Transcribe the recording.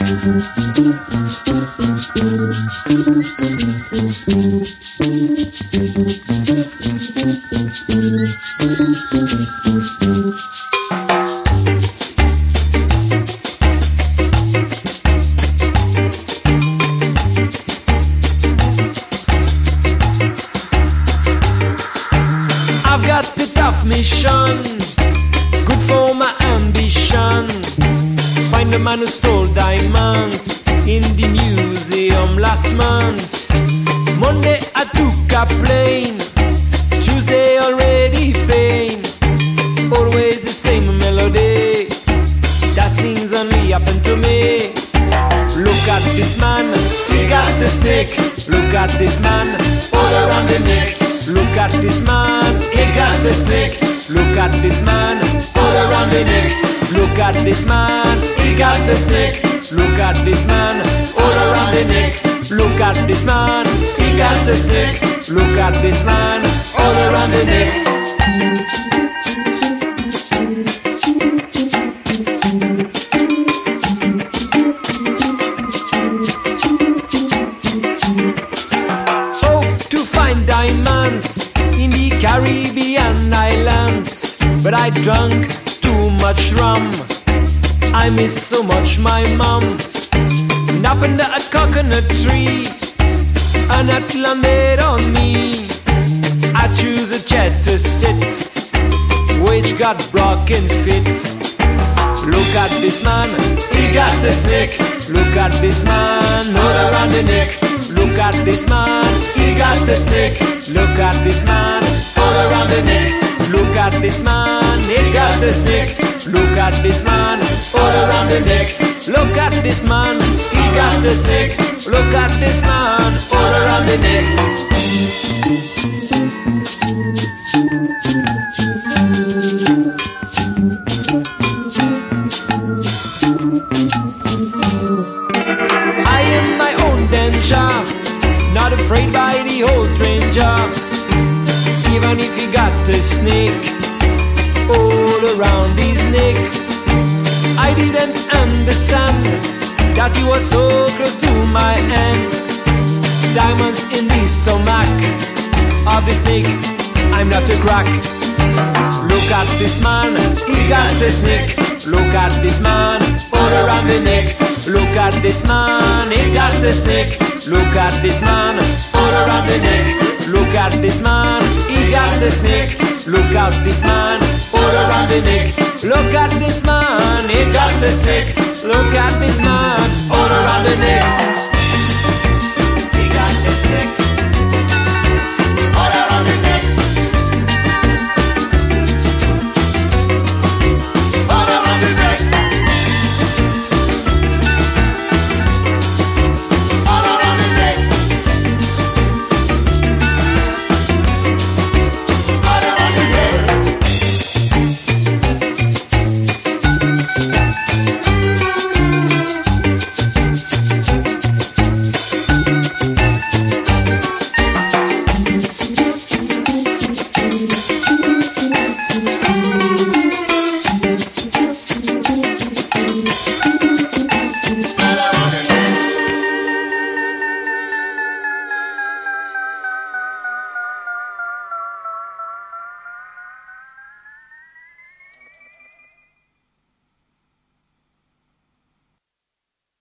I've got the tough mission, good for my ambition. Find the man who stole diamonds in the museum last month. Monday I took a plane, Tuesday already pain. Always the same melody that sings only happened to me. Look at this man, he got a snake. Look at this man, all around the neck. Look at this man, he got a snake. Look at this man, all around the neck. Look at this man, he got the snake. Look at this man, all around the neck. Look at this man, he got the snake. Look at this man, all around the neck. Hope to find diamonds in the Caribbean islands. But I drank too much rum. I miss so much my mom. And up under a coconut tree, a nut landed on me. I choose a chair to sit, which got broken fit. Look at this man, he got a snake. Look at this man, all around the neck. Look at this man, he got a snake. Look at this man, around the neck. Look at this man, he got a snake. Look at this man, all around the neck. Look at this man, he got a snake. Look at this man, all around the neck. Snake all around his neck, I didn't understand that he was so close to my hand. Diamonds in the stomach of the snake, I'm not a crack. Look at this man, he got a snake. Look at this man, all around the neck. Look at this man, he got a snake. Look at this man, all around the neck. Look at this man, he got a snake. Look at this man, all around the neck. Look at this man, he got the stick. Look at this man, all around the neck.